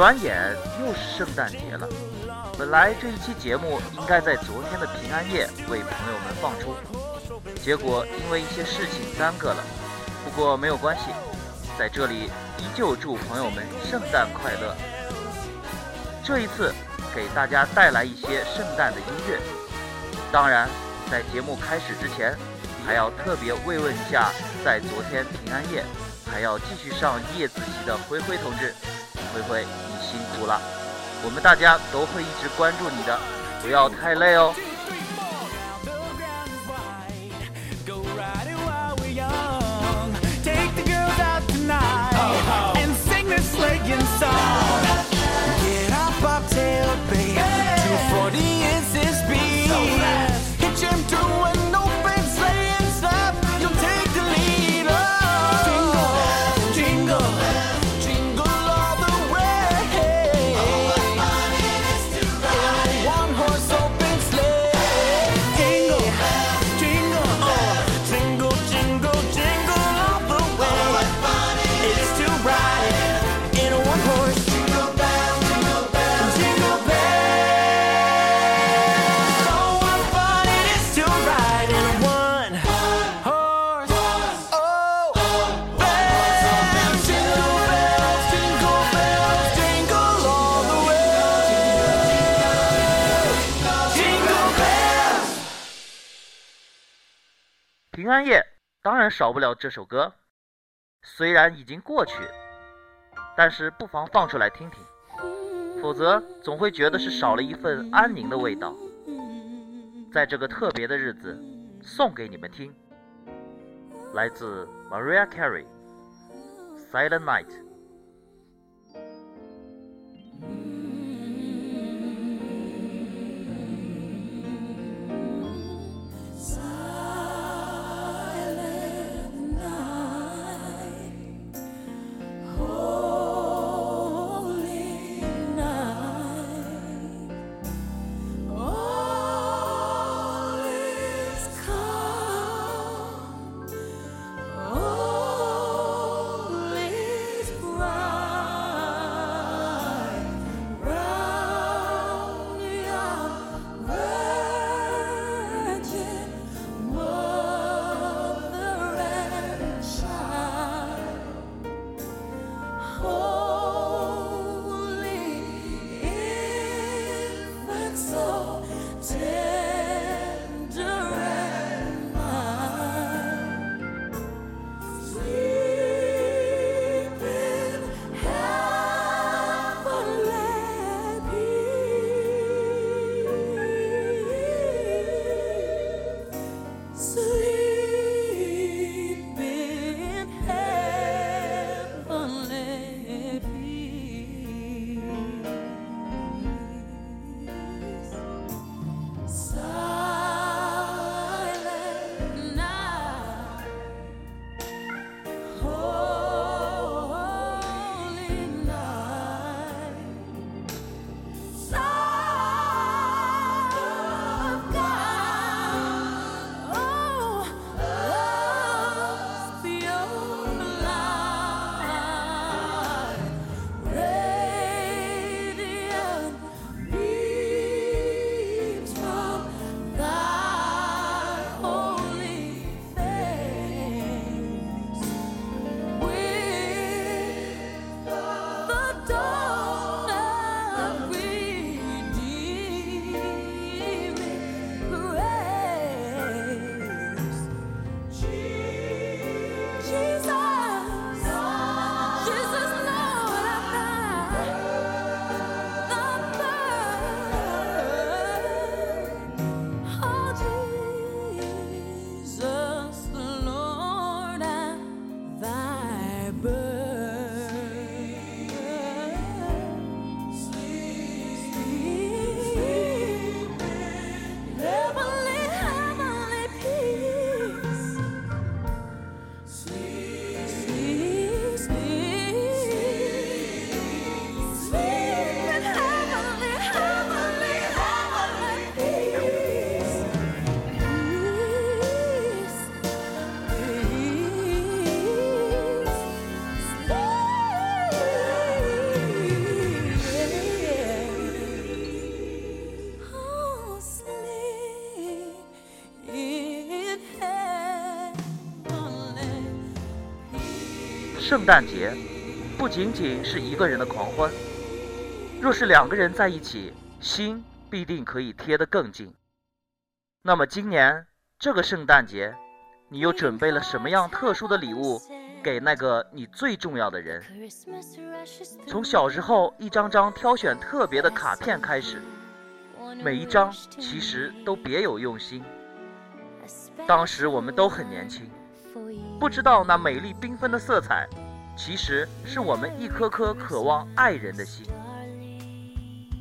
转眼又是圣诞节了。本来这一期节目应该在昨天的平安夜为朋友们放出，结果因为一些事情耽搁了。不过没有关系，在这里依旧祝朋友们圣诞快乐。这一次给大家带来一些圣诞的音乐。当然，在节目开始之前，还要特别慰问一下，在昨天平安夜还要继续上夜自习的灰灰同志。灰灰，辛苦了，我们大家都会一直关注你的，不要太累哦。The 夜当然少不了这首歌，虽然已经过去，但是不妨放出来听听，否则总会觉得是少了一份安宁的味道。在这个特别的日子，送给你们听，来自 Maria Carey，《Silent Night 圣诞节不仅仅是一个人的狂欢，若是两个人在一起，心必定可以贴得更近。那么今年这个圣诞节，你又准备了什么样特殊的礼物给那个你最重要的人？从小时候一张张挑选特别的卡片开始，每一张其实都别有用心。当时我们都很年轻，不知道那美丽缤纷的色彩，其实是我们一颗颗渴望爱人的心。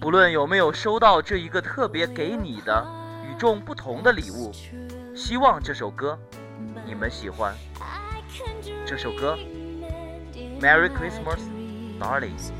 不论有没有收到这一个特别给你的与众不同的礼物，希望这首歌你们喜欢。这首歌，Merry Christmas, darlings。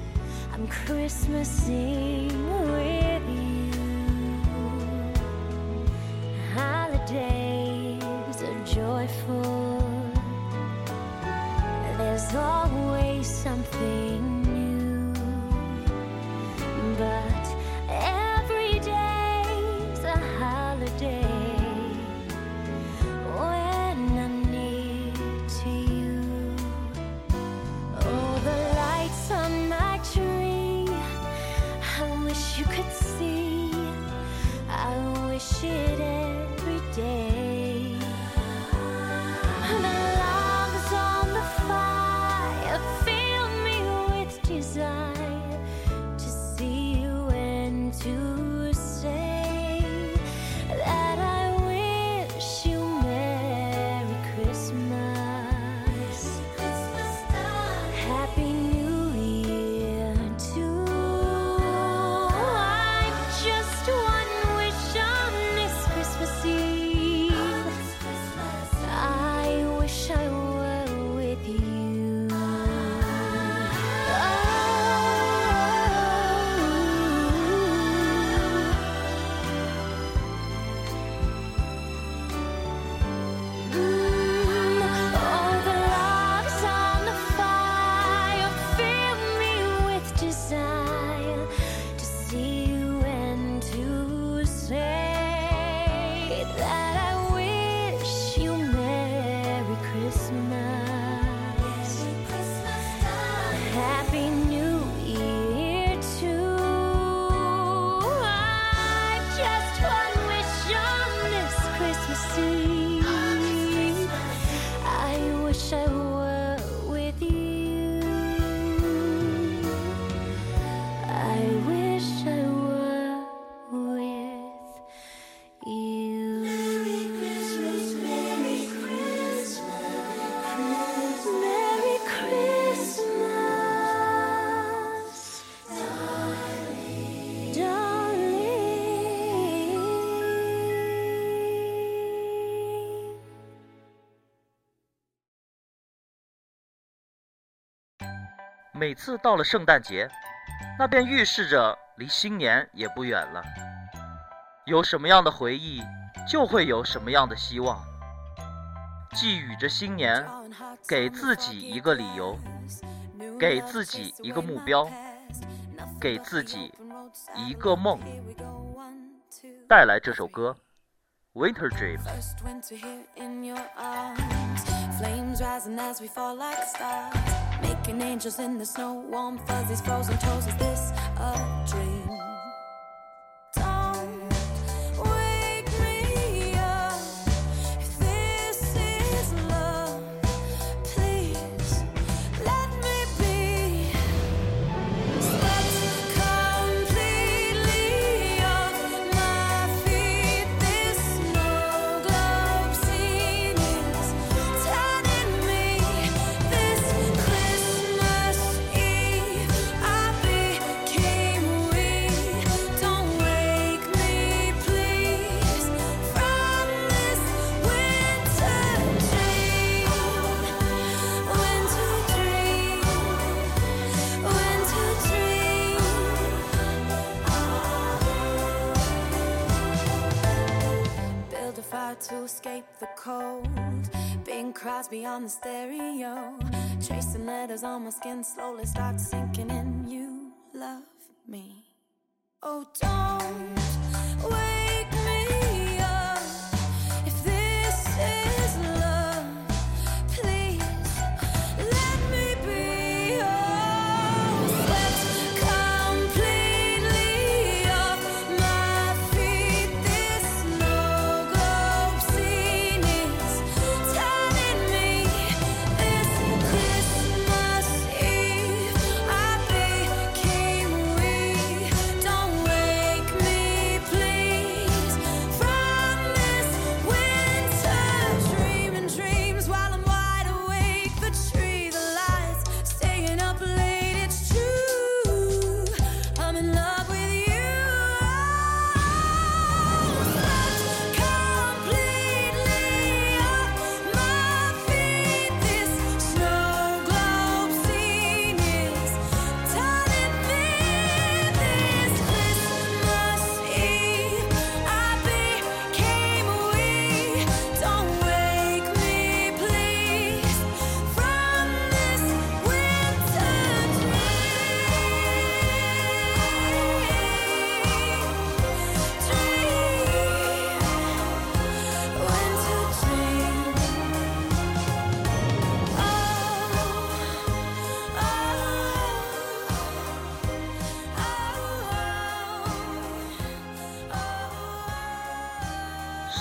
Day. 每次到了圣诞节，那便预示着离新年也不远了。有什么样的回忆，就会有什么样的希望。寄予着新年，给自己一个理由，给自己一个目标，给自己一个梦。带来这首歌《Winter Dream》。Flames rising as we fall like stars. Making angels in the snow, warm fuzzies, frozen toes. Is this a dream? On the stereo. Tracing letters on my skin slowly start sinking in. You love me. Oh, don't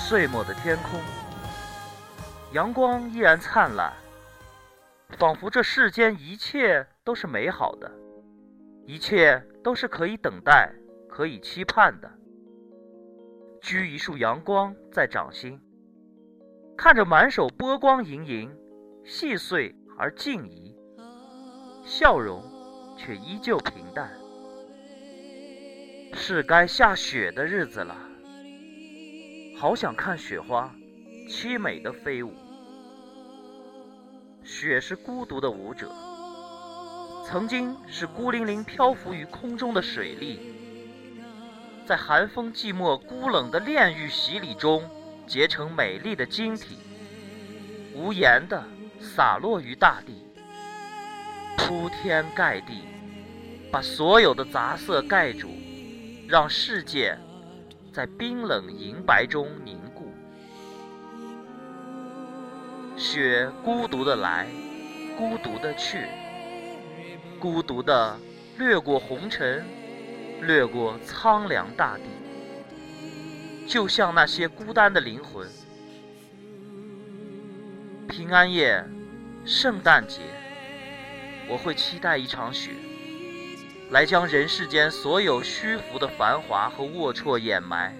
岁末的天空，阳光依然灿烂，仿佛这世间一切都是美好的，一切都是可以等待、可以期盼的。掬一束阳光在掌心，看着满手波光盈盈，细碎而静怡，笑容却依旧平淡。是该下雪的日子了，好想看雪花凄美的飞舞。雪是孤独的舞者，曾经是孤零零漂浮于空中的水粒，在寒风寂寞、孤冷的炼狱洗礼中结成美丽的晶体，无言的洒落于大地，铺天盖地，把所有的杂色盖住。让世界在冰冷银白中凝固，雪孤独的来，孤独的去，孤独的掠过红尘，掠过苍凉大地，就像那些孤单的灵魂。平安夜，圣诞节，我会期待一场雪。来将人世间所有虚浮的繁华和龌龊掩埋。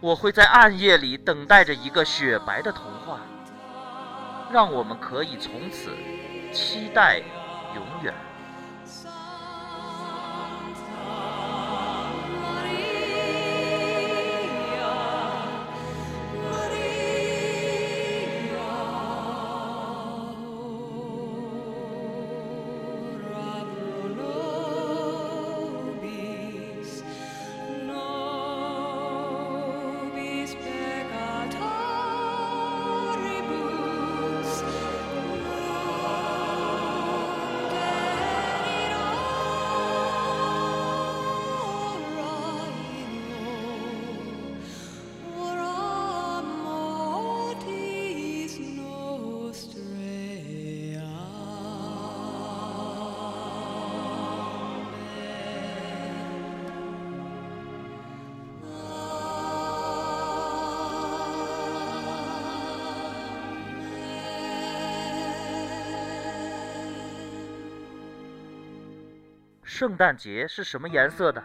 我会在暗夜里等待着一个雪白的童话，让我们可以从此期待永远。圣诞节是什么颜色的？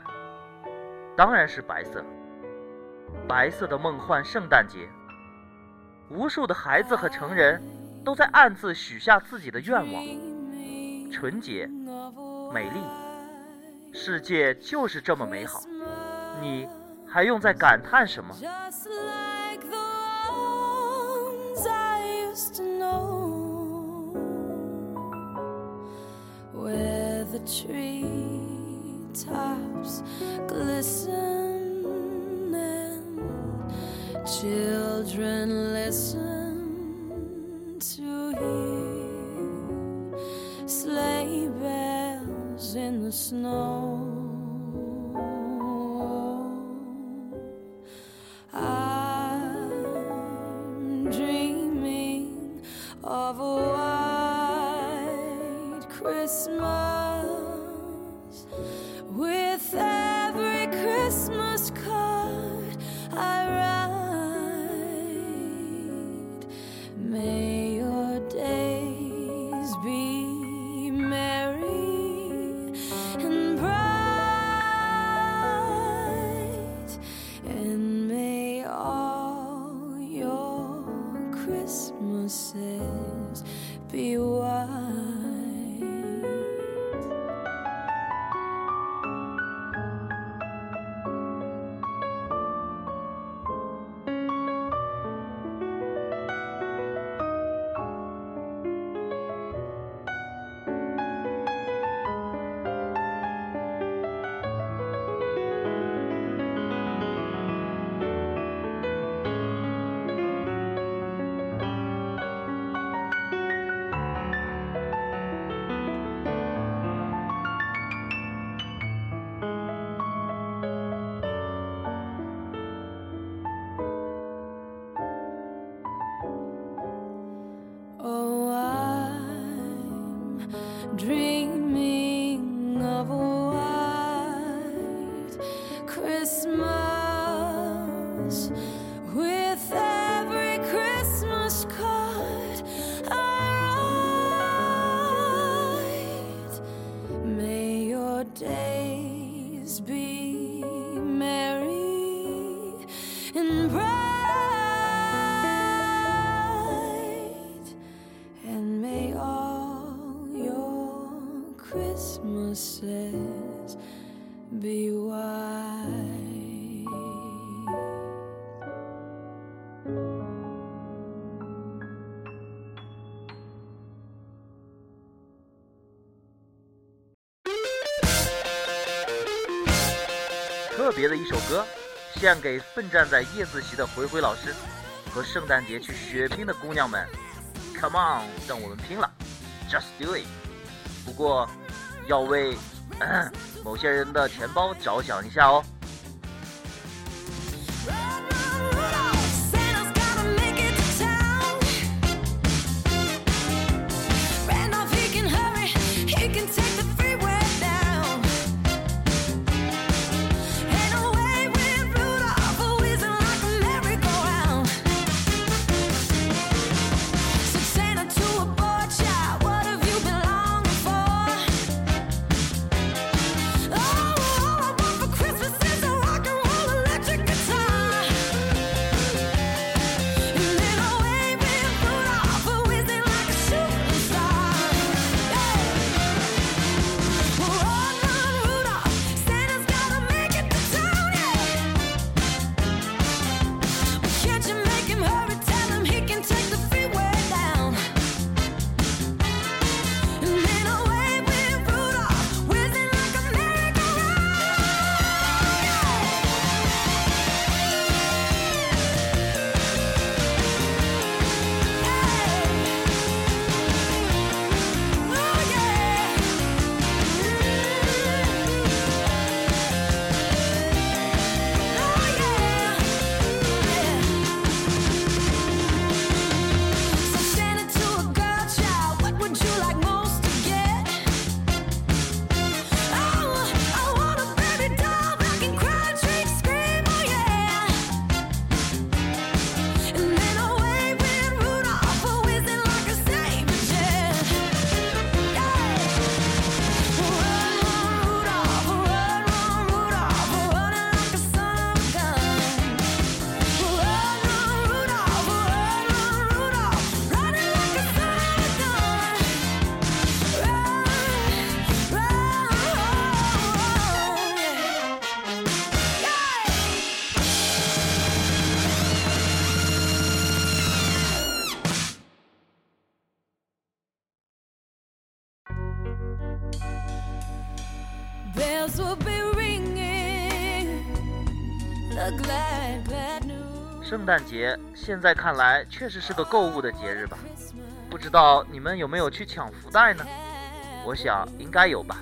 当然是白色。白色的梦幻圣诞节，无数的孩子和成人都在暗自许下自己的愿望：纯洁、美丽，世界就是这么美好。你还用在感叹什么 children listen dream 特别的一首歌，献给奋战在夜自习的回回老师和圣诞节去血拼的姑娘们。Come on，让我们拼了，Just do it。不过，要为某些人的钱包着想一下哦。圣诞节现在看来确实是个购物的节日吧？不知道你们有没有去抢福袋呢？我想应该有吧。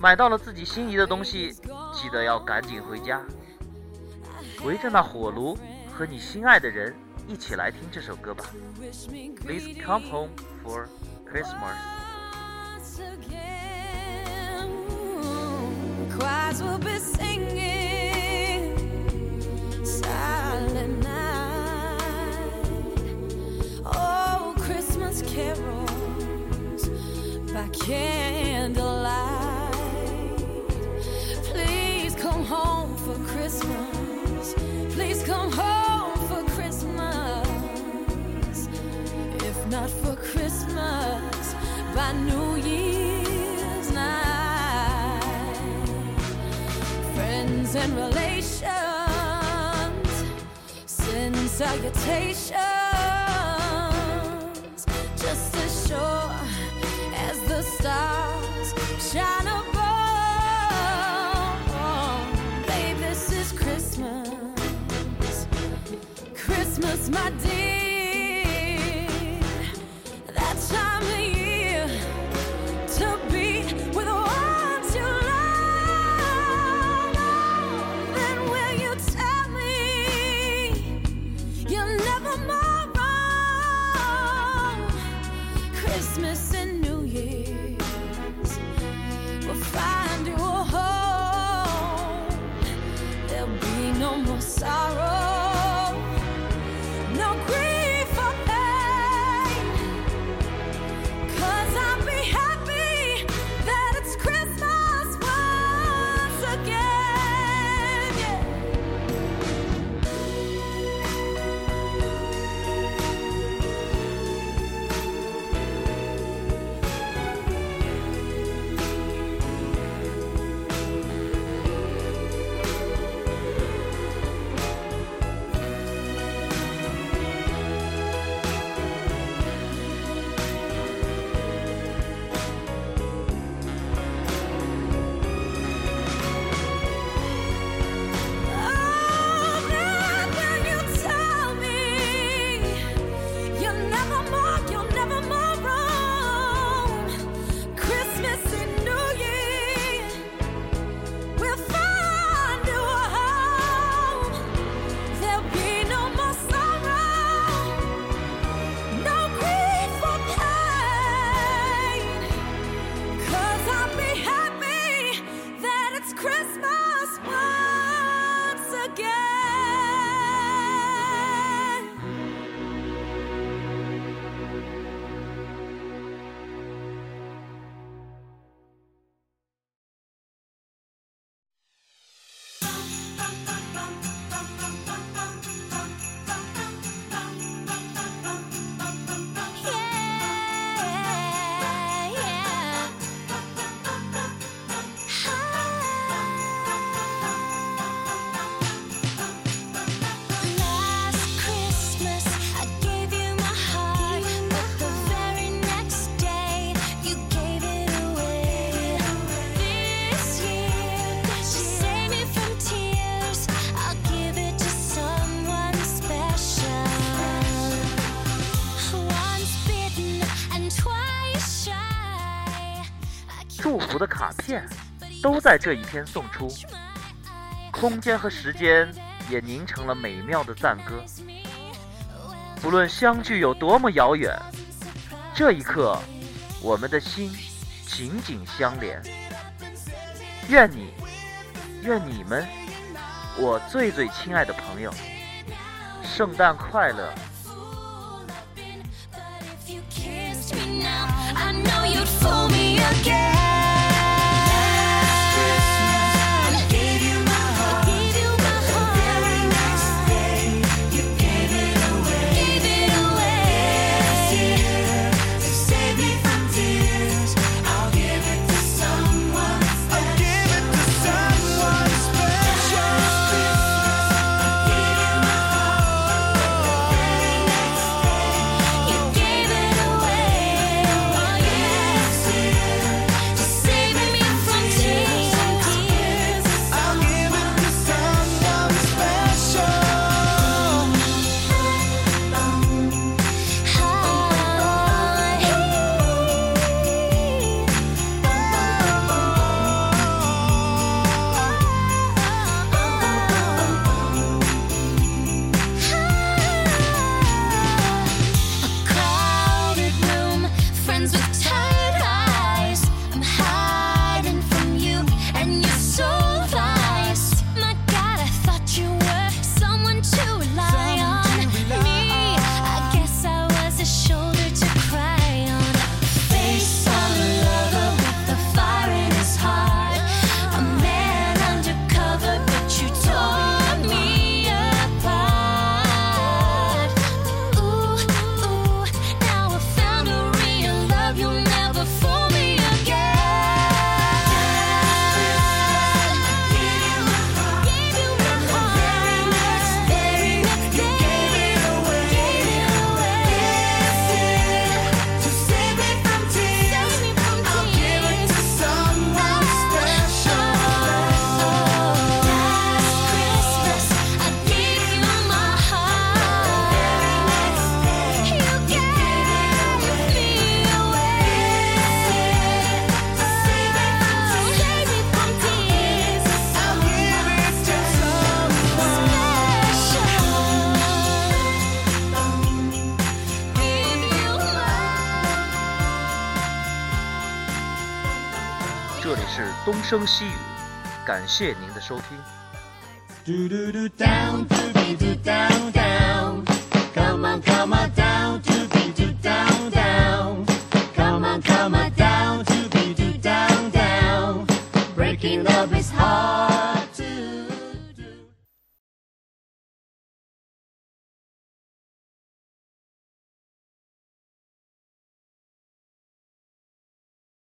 买到了自己心仪的东西，记得要赶紧回家，围着那火炉，和你心爱的人一起来听这首歌吧。Please come home for Christmas。And Oh Christmas Carol's back in Please come home for Christmas. Please come home for Christmas. If not for Christmas by New Year's night. Friends and relations salutations just as sure as the stars shine above. Babe, this is Christmas. Christmas, my dear. 我的卡片，都在这一天送出。空间和时间也凝成了美妙的赞歌。不论相距有多么遥远，这一刻，我们的心紧紧相连。愿你，愿你们，我最最亲爱的朋友，圣诞快乐。I know you'd fool me again 声细语，感谢您的收听。